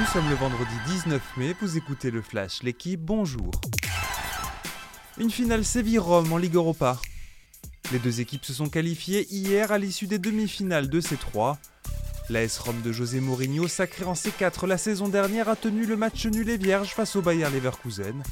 Nous sommes le vendredi 19 mai, vous écoutez le Flash, l'équipe, bonjour. Une finale Séville-Rome en Ligue Europa. Les deux équipes se sont qualifiées hier à l'issue des demi-finales de C3. L'AS Rome de José Mourinho, sacré en C4 la saison dernière, a tenu le match nul et vierge face au Bayer Leverkusen.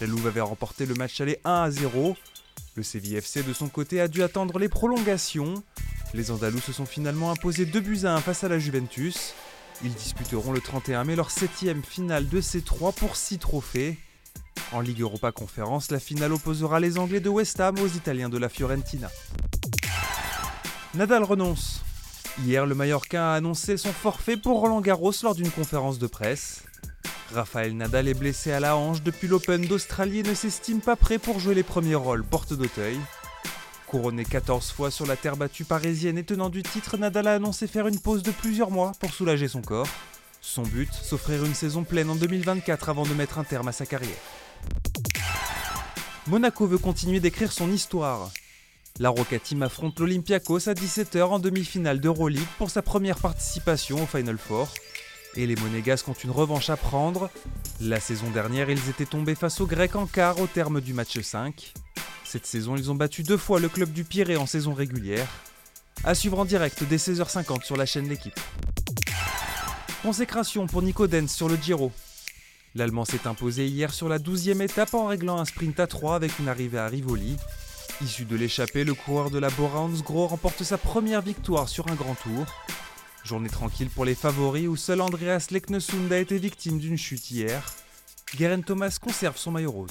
La Louve avait remporté le match aller 1 à 0. Le Séville FC de son côté a dû attendre les prolongations. Les Andalous se sont finalement imposés 2 buts à 1 face à la Juventus. Ils disputeront le 31 mai leur septième finale de C3 pour 6 trophées. En Ligue Europa Conférence, la finale opposera les Anglais de West Ham aux Italiens de la Fiorentina. Nadal renonce. Hier, le Mallorquin a annoncé son forfait pour Roland Garros lors d'une conférence de presse. Raphaël Nadal est blessé à la hanche depuis l'Open d'Australie et ne s'estime pas prêt pour jouer les premiers rôles porte d'Auteuil. Couronné 14 fois sur la terre battue parisienne et tenant du titre, Nadal a annoncé faire une pause de plusieurs mois pour soulager son corps. Son but, s'offrir une saison pleine en 2024 avant de mettre un terme à sa carrière. Monaco veut continuer d'écrire son histoire. La Roca Team affronte l'Olympiakos à 17h en demi-finale d'Euroleague pour sa première participation au Final Four. Et les Monégasques ont une revanche à prendre. La saison dernière, ils étaient tombés face aux Grecs en quart au terme du match 5. Cette saison, ils ont battu deux fois le club du Pirée en saison régulière. À suivre en direct dès 16h50 sur la chaîne L'équipe. Consécration pour Nico Dens sur le Giro. L'Allemand s'est imposé hier sur la 12e étape en réglant un sprint à 3 avec une arrivée à Rivoli. Issu de l'échappée, le coureur de la Bora Hansgrohe remporte sa première victoire sur un grand tour. Journée tranquille pour les favoris où seul Andreas Leknesund a été victime d'une chute hier. Guerin Thomas conserve son maillot rose.